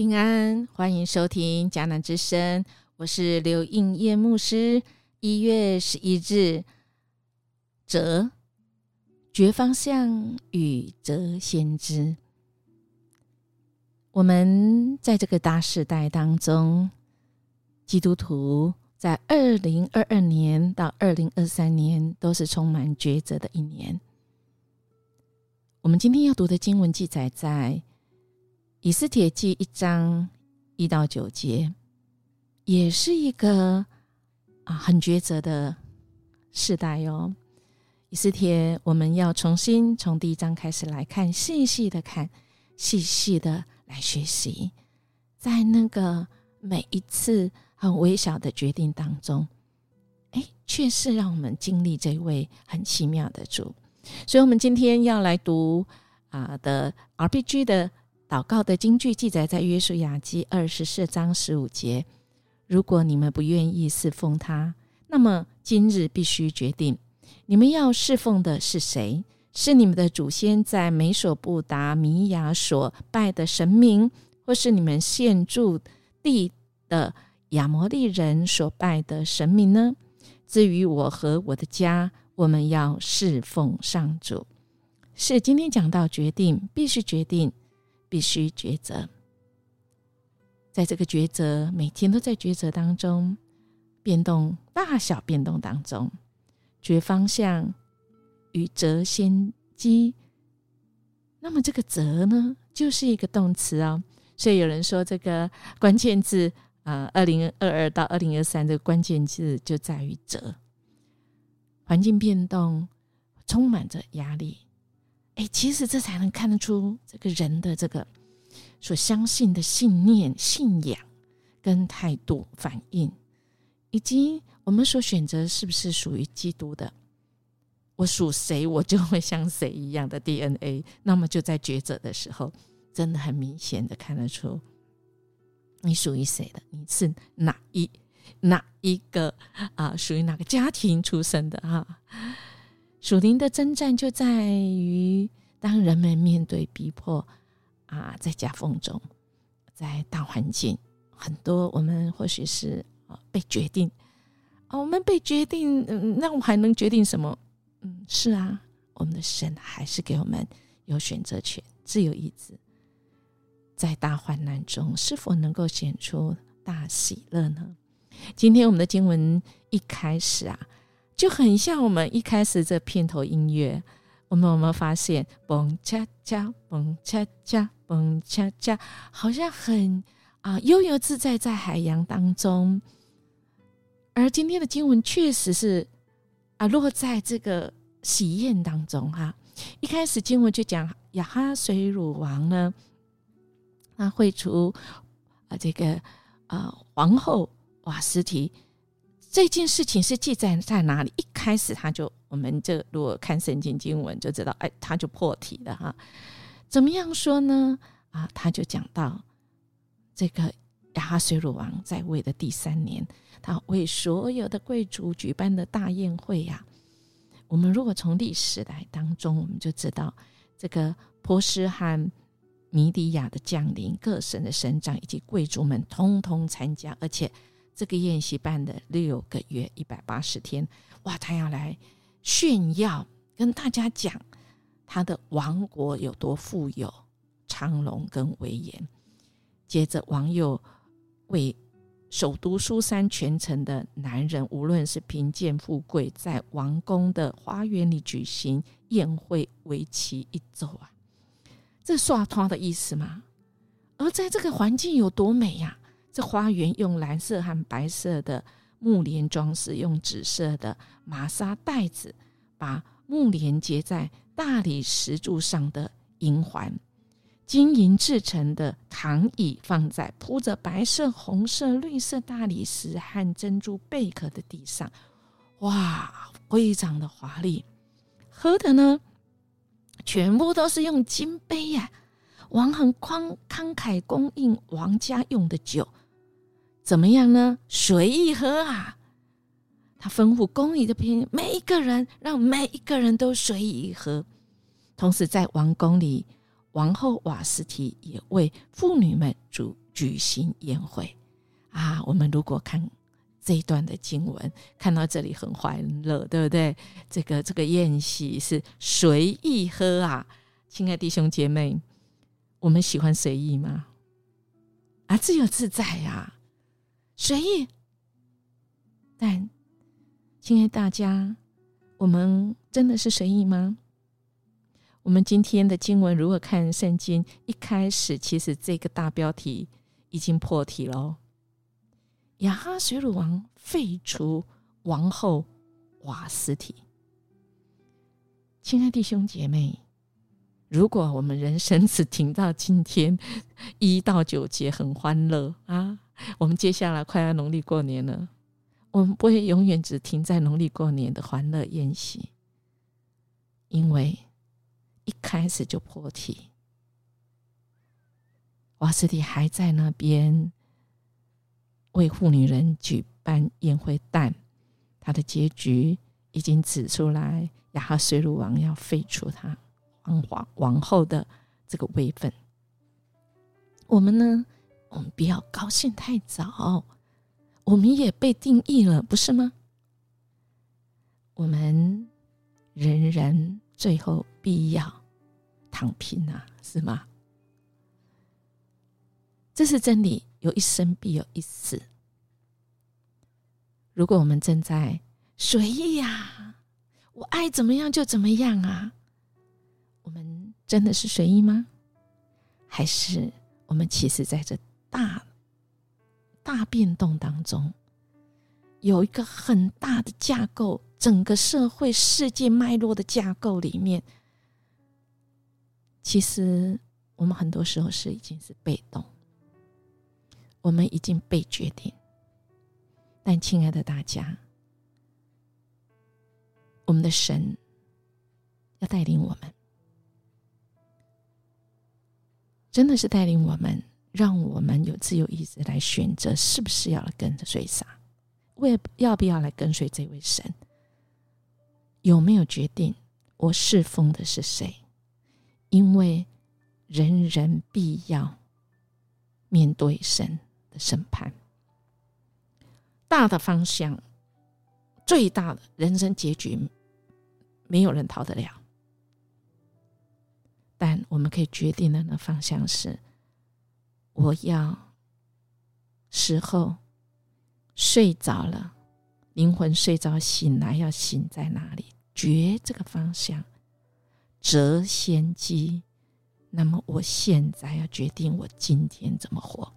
平安，欢迎收听迦南之声，我是刘应业牧师。一月十一日，哲绝方向与哲先知。我们在这个大时代当中，基督徒在二零二二年到二零二三年都是充满抉择的一年。我们今天要读的经文记载在。以斯帖记一章一到九节，也是一个啊很抉择的时代哟。以斯帖，我们要重新从第一章开始来看，细细的看，细细的来学习，在那个每一次很微小的决定当中，哎，却是让我们经历这位很奇妙的主。所以，我们今天要来读啊的 RPG 的。祷告的经句记载在约书亚记二十四章十五节。如果你们不愿意侍奉他，那么今日必须决定，你们要侍奉的是谁？是你们的祖先在美索不达米亚所拜的神明，或是你们现住地的亚摩利人所拜的神明呢？至于我和我的家，我们要侍奉上主。是今天讲到决定，必须决定。必须抉择，在这个抉择，每天都在抉择当中，变动大小变动当中，决方向与择先机。那么这个择呢，就是一个动词哦。所以有人说，这个关键字啊，二零二二到二零二三，这个关键字就在于择。环境变动，充满着压力。哎，其实这才能看得出这个人的这个所相信的信念、信仰跟态度反应，以及我们所选择是不是属于基督的。我属谁，我就会像谁一样的 DNA。那么就在抉择的时候，真的很明显的看得出你属于谁的，你是哪一哪一个啊？属于哪个家庭出生的哈？属灵的征战就在于，当人们面对逼迫啊，在夹缝中，在大环境，很多我们或许是啊被决定啊，我们被决定，嗯，那我还能决定什么？嗯，是啊，我们的神还是给我们有选择权、自由意志，在大患难中是否能够显出大喜乐呢？今天我们的经文一开始啊。就很像我们一开始这片头音乐，我们有没有发现？蹦恰恰，蹦恰恰，蹦恰恰，好像很啊悠游自在在海洋当中。而今天的经文确实是啊落在这个喜宴当中哈。一开始经文就讲亚哈水乳王呢，他会出啊这个啊皇后瓦斯提。这件事情是记载在哪里？一开始他就，我们这如果看圣经经文就知道，哎，他就破题了哈。怎么样说呢？啊，他就讲到这个亚哈水鲁王在位的第三年，他为所有的贵族举办的大宴会呀。我们如果从历史来当中，我们就知道这个波斯和米底亚的将领、各省的省长以及贵族们通通参加，而且。这个宴席办的六个月一百八十天，哇！他要来炫耀，跟大家讲他的王国有多富有、昌隆跟威严。接着，王又为首都苏珊全城的男人，无论是贫贱富贵，在王宫的花园里举行宴会，为期一周啊！这刷他的意思吗？而在这个环境有多美呀！这花园用蓝色和白色的木帘装饰，用紫色的麻纱带子把木帘结在大理石柱上的银环，金银制成的躺椅放在铺着白色、红色、绿色大理石和珍珠贝壳的地上，哇，非常的华丽。喝的呢，全部都是用金杯呀，王恒宽慷慨供应王家用的酒。怎么样呢？随意喝啊！他吩咐宫里的平每一个人，让每一个人都随意喝。同时，在王宫里，王后瓦斯提也为妇女们主举行宴会啊。我们如果看这一段的经文，看到这里很欢乐，对不对？这个这个宴席是随意喝啊，亲爱弟兄姐妹，我们喜欢随意吗？啊，自由自在呀，随意。但，亲爱大家，我们真的是随意吗？我们今天的经文如果看圣经，一开始其实这个大标题已经破题了。亚哈水鲁王废除王后瓦斯提。亲爱弟兄姐妹，如果我们人生只停到今天一到九节很欢乐啊，我们接下来快要农历过年了。我们不会永远只停在农历过年的欢乐宴席，因为一开始就破题，瓦斯蒂还在那边为妇女人举办宴会，但他的结局已经指出来，亚哈水鲁王要废除他王皇王后的这个位分。我们呢，我们不要高兴太早。我们也被定义了，不是吗？我们人人最后必要躺平啊，是吗？这是真理，有一生必有一死。如果我们正在随意呀，我爱怎么样就怎么样啊，我们真的是随意吗？还是我们其实在这大？大变动当中，有一个很大的架构，整个社会世界脉络的架构里面，其实我们很多时候是已经是被动，我们已经被决定。但亲爱的大家，我们的神要带领我们，真的是带领我们。让我们有自由意志来选择，是不是要来跟着随啥？为要不要来跟随这位神？有没有决定我侍奉的是谁？因为人人必要面对神的审判，大的方向，最大的人生结局，没有人逃得了。但我们可以决定的那方向是。我要时候睡着了，灵魂睡着醒来要醒在哪里？觉这个方向，择先机。那么我现在要决定我今天怎么活，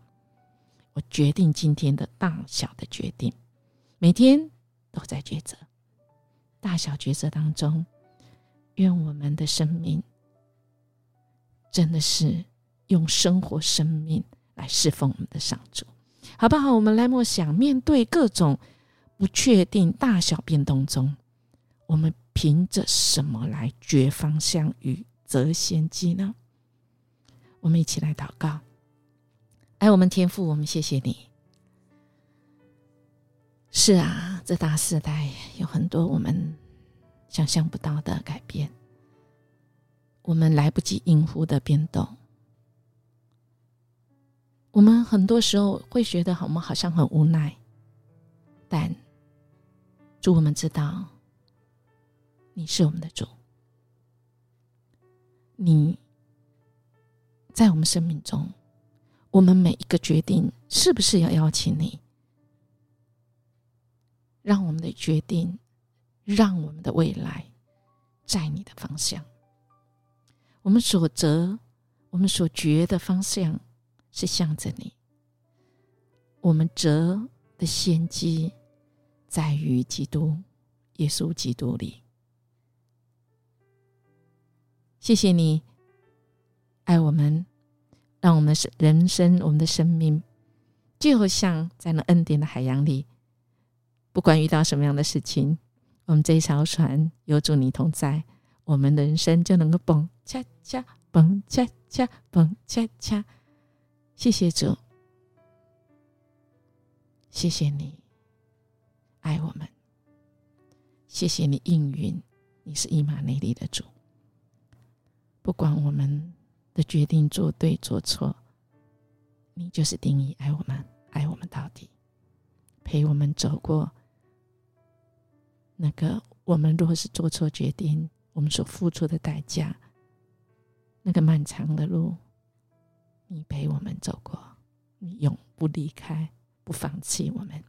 我决定今天的大小的决定，每天都在抉择，大小抉择当中，愿我们的生命真的是。用生活、生命来侍奉我们的上主，好不好？我们来默想，面对各种不确定大小变动中，我们凭着什么来决方向与择先机呢？我们一起来祷告。哎，我们天父，我们谢谢你。是啊，这大时代有很多我们想象不到的改变，我们来不及应付的变动。我们很多时候会觉得，我们好像很无奈，但主，我们知道你是我们的主，你在我们生命中，我们每一个决定是不是要邀请你，让我们的决定，让我们的未来在你的方向，我们所择，我们所觉的方向。是向着你，我们折的先机在于基督耶稣基督里。谢谢你爱我们，让我们的人生、我们的生命，就像在那恩典的海洋里，不管遇到什么样的事情，我们这一艘船有主你同在，我们的人生就能够蹦恰恰蹦恰恰蹦恰恰。谢谢主，谢谢你爱我们，谢谢你应允，你是伊玛内利的主。不管我们的决定做对做错，你就是定义爱我们，爱我们到底，陪我们走过那个我们若是做错决定，我们所付出的代价，那个漫长的路，你陪我们走过，你永不离开，不放弃我们。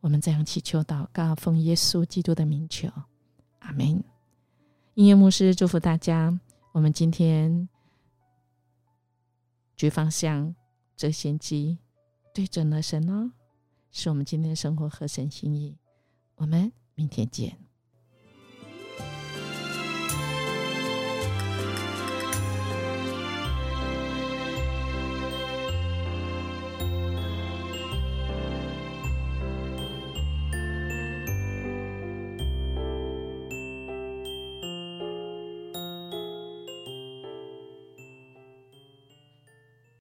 我们这样祈求祷告，奉耶稣基督的名求，阿门。音乐牧师祝福大家。我们今天举方向折弦机，对准了神哦，是我们今天的生活和神心意。我们明天见。